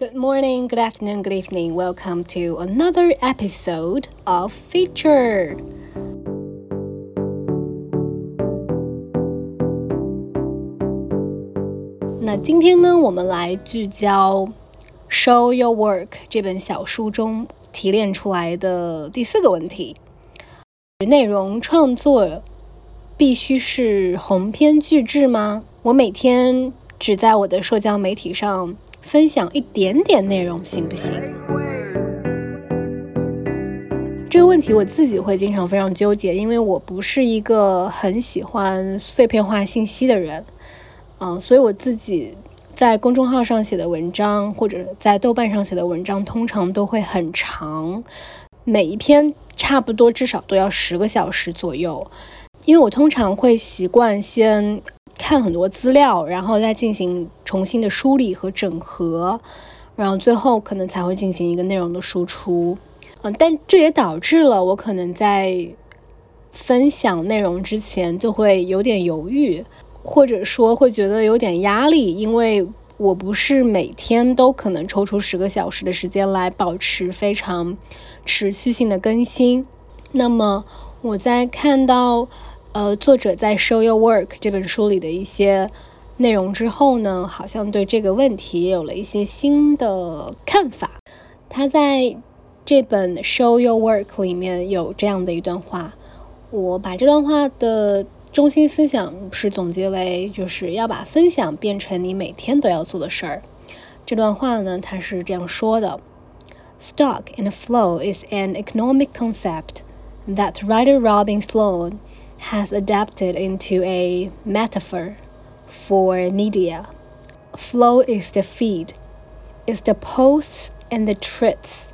Good morning, good afternoon, good evening. Welcome to another episode of Feature. 那今天呢，我们来聚焦《Show Your Work》这本小书中提炼出来的第四个问题：内容创作必须是鸿篇巨制吗？我每天只在我的社交媒体上。分享一点点内容行不行？这个问题我自己会经常非常纠结，因为我不是一个很喜欢碎片化信息的人，嗯，所以我自己在公众号上写的文章或者在豆瓣上写的文章，通常都会很长，每一篇差不多至少都要十个小时左右，因为我通常会习惯先。看很多资料，然后再进行重新的梳理和整合，然后最后可能才会进行一个内容的输出。嗯，但这也导致了我可能在分享内容之前就会有点犹豫，或者说会觉得有点压力，因为我不是每天都可能抽出十个小时的时间来保持非常持续性的更新。那么我在看到。呃，作者在《Show Your Work》这本书里的一些内容之后呢，好像对这个问题也有了一些新的看法。他在这本《Show Your Work》里面有这样的一段话，我把这段话的中心思想是总结为，就是要把分享变成你每天都要做的事儿。这段话呢，他是这样说的：“Stock and flow is an economic concept that writer Robin Sloan。” has adapted into a metaphor For media. Flow is the feed, it's the posts and the tweets.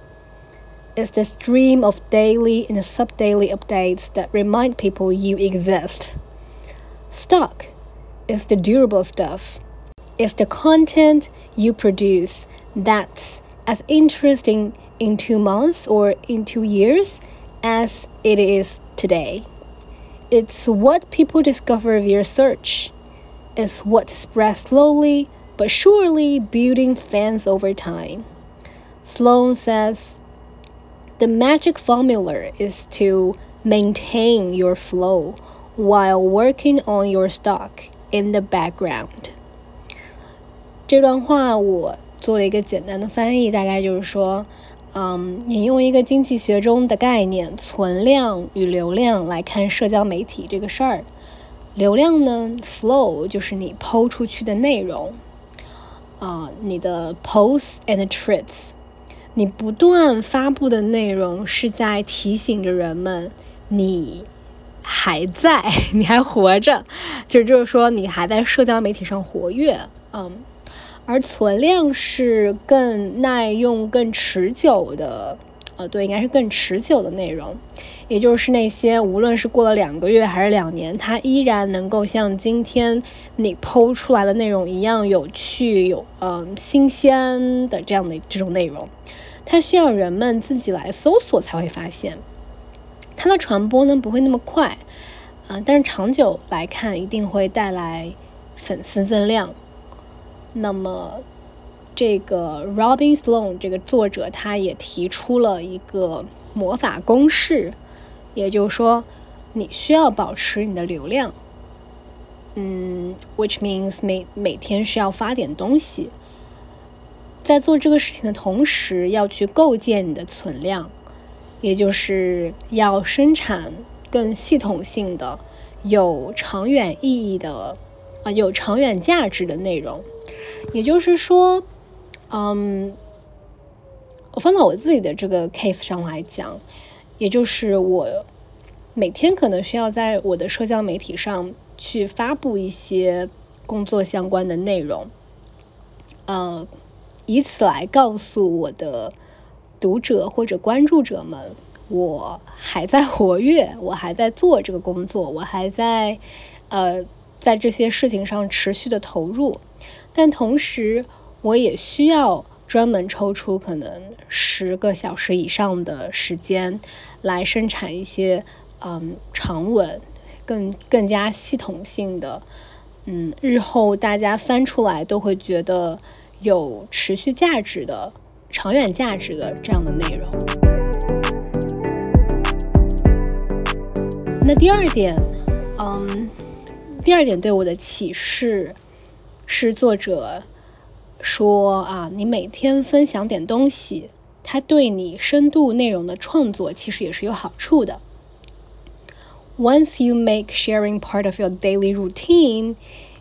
It's the stream of daily and sub-daily updates that remind people you exist. Stock is the durable stuff. It's the content you produce that's as interesting in two months or in two years as it is today. It's what people discover via search It's what spreads slowly but surely, building fans over time. Sloan says the magic formula is to maintain your flow while working on your stock in the background. 这段话我做了一个简单的翻译，大概就是说。嗯，引用一个经济学中的概念“存量与流量”来看社交媒体这个事儿。 流量呢，flow 就是你抛出去的内容啊，你的 posts and tweets，你不断发布的内容是在提醒着人们你还在，你还活着，就就是说你还在社交媒体上活跃，嗯。而存量是更耐用、更持久的，呃，对，应该是更持久的内容，也就是那些无论是过了两个月还是两年，它依然能够像今天你剖出来的内容一样有趣、有嗯新鲜的这样的这种内容，它需要人们自己来搜索才会发现，它的传播呢不会那么快，啊，但是长久来看一定会带来粉丝增量。那么，这个 Robin Sloan 这个作者他也提出了一个魔法公式，也就是说，你需要保持你的流量，嗯，which means 每每天需要发点东西，在做这个事情的同时，要去构建你的存量，也就是要生产更系统性的、有长远意义的啊，有长远价值的内容。也就是说，嗯，我放到我自己的这个 case 上来讲，也就是我每天可能需要在我的社交媒体上去发布一些工作相关的内容，呃，以此来告诉我的读者或者关注者们，我还在活跃，我还在做这个工作，我还在呃在这些事情上持续的投入。但同时，我也需要专门抽出可能十个小时以上的时间，来生产一些嗯长文，更更加系统性的，嗯，日后大家翻出来都会觉得有持续价值的、长远价值的这样的内容。那第二点，嗯，第二点对我的启示是，作者说啊，你每天分享点东西，它对你深度内容的创作其实也是有好处的。Once you make sharing part of your daily routine,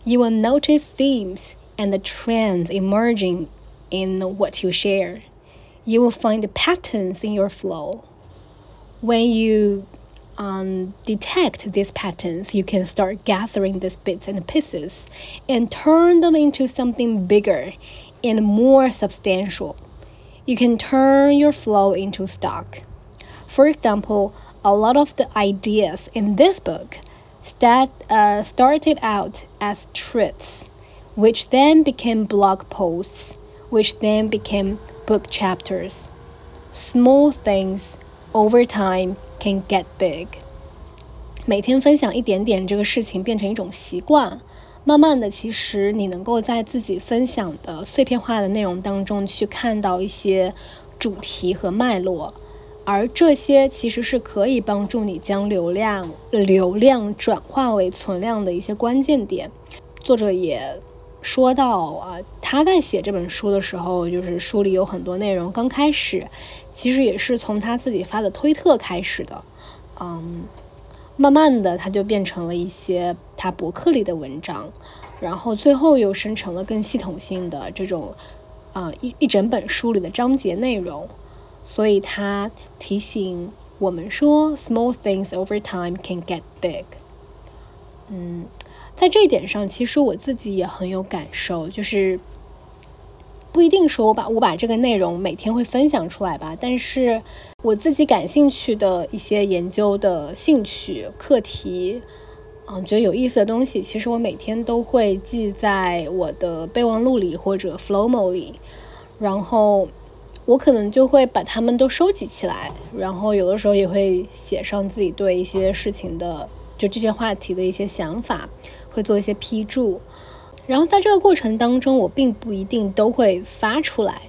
you will notice themes and the trends emerging in what you share. You will find patterns in your flow. When you um, detect these patterns, you can start gathering these bits and pieces and turn them into something bigger and more substantial. You can turn your flow into stock. For example, a lot of the ideas in this book start, uh, started out as truths, which then became blog posts, which then became book chapters. Small things over time can get big。每天分享一点点这个事情变成一种习惯，慢慢的，其实你能够在自己分享的碎片化的内容当中去看到一些主题和脉络。而这些其实是可以帮助你将流量流量转化为存量的一些关键点。作者也说到啊，他在写这本书的时候，就是书里有很多内容，刚开始其实也是从他自己发的推特开始的，嗯，慢慢的他就变成了一些他博客里的文章，然后最后又生成了更系统性的这种啊一一整本书里的章节内容。所以他提醒我们说，small things over time can get big。嗯，在这一点上，其实我自己也很有感受，就是不一定说我把我把这个内容每天会分享出来吧，但是我自己感兴趣的一些研究的兴趣课题，嗯，觉得有意思的东西，其实我每天都会记在我的备忘录里或者 Flowmo 里，然后。我可能就会把它们都收集起来，然后有的时候也会写上自己对一些事情的，就这些话题的一些想法，会做一些批注。然后在这个过程当中，我并不一定都会发出来，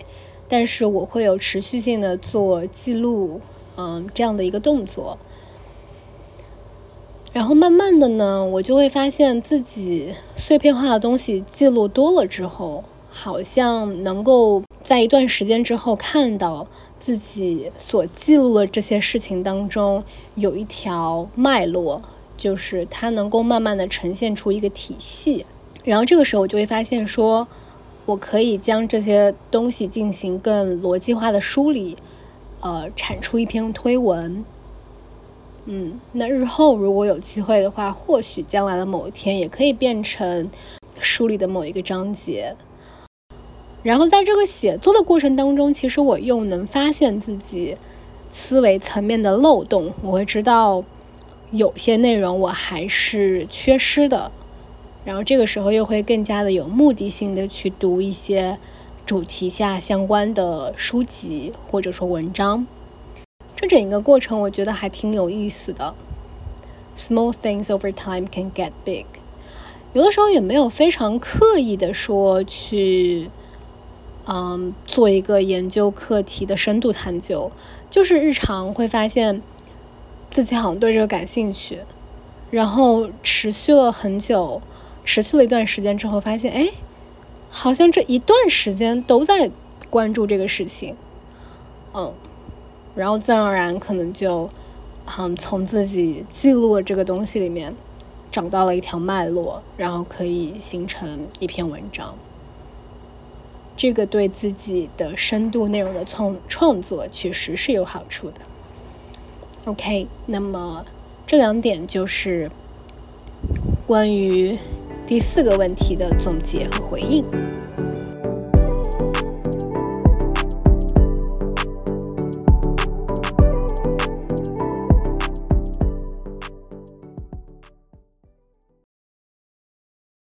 但是我会有持续性的做记录，嗯，这样的一个动作。然后慢慢的呢，我就会发现自己碎片化的东西记录多了之后，好像能够。在一段时间之后，看到自己所记录的这些事情当中有一条脉络，就是它能够慢慢的呈现出一个体系。然后这个时候，我就会发现说，我可以将这些东西进行更逻辑化的梳理，呃，产出一篇推文。嗯，那日后如果有机会的话，或许将来的某一天也可以变成书里的某一个章节。然后在这个写作的过程当中，其实我又能发现自己思维层面的漏洞。我会知道有些内容我还是缺失的，然后这个时候又会更加的有目的性的去读一些主题下相关的书籍或者说文章。这整一个过程我觉得还挺有意思的。Small things over time can get big。有的时候也没有非常刻意的说去。嗯，做一个研究课题的深度探究，就是日常会发现自己好像对这个感兴趣，然后持续了很久，持续了一段时间之后，发现哎，好像这一段时间都在关注这个事情，嗯，然后自然而然可能就嗯从自己记录这个东西里面找到了一条脉络，然后可以形成一篇文章。这个对自己的深度内容的创创作确实是有好处的。OK，那么这两点就是关于第四个问题的总结和回应。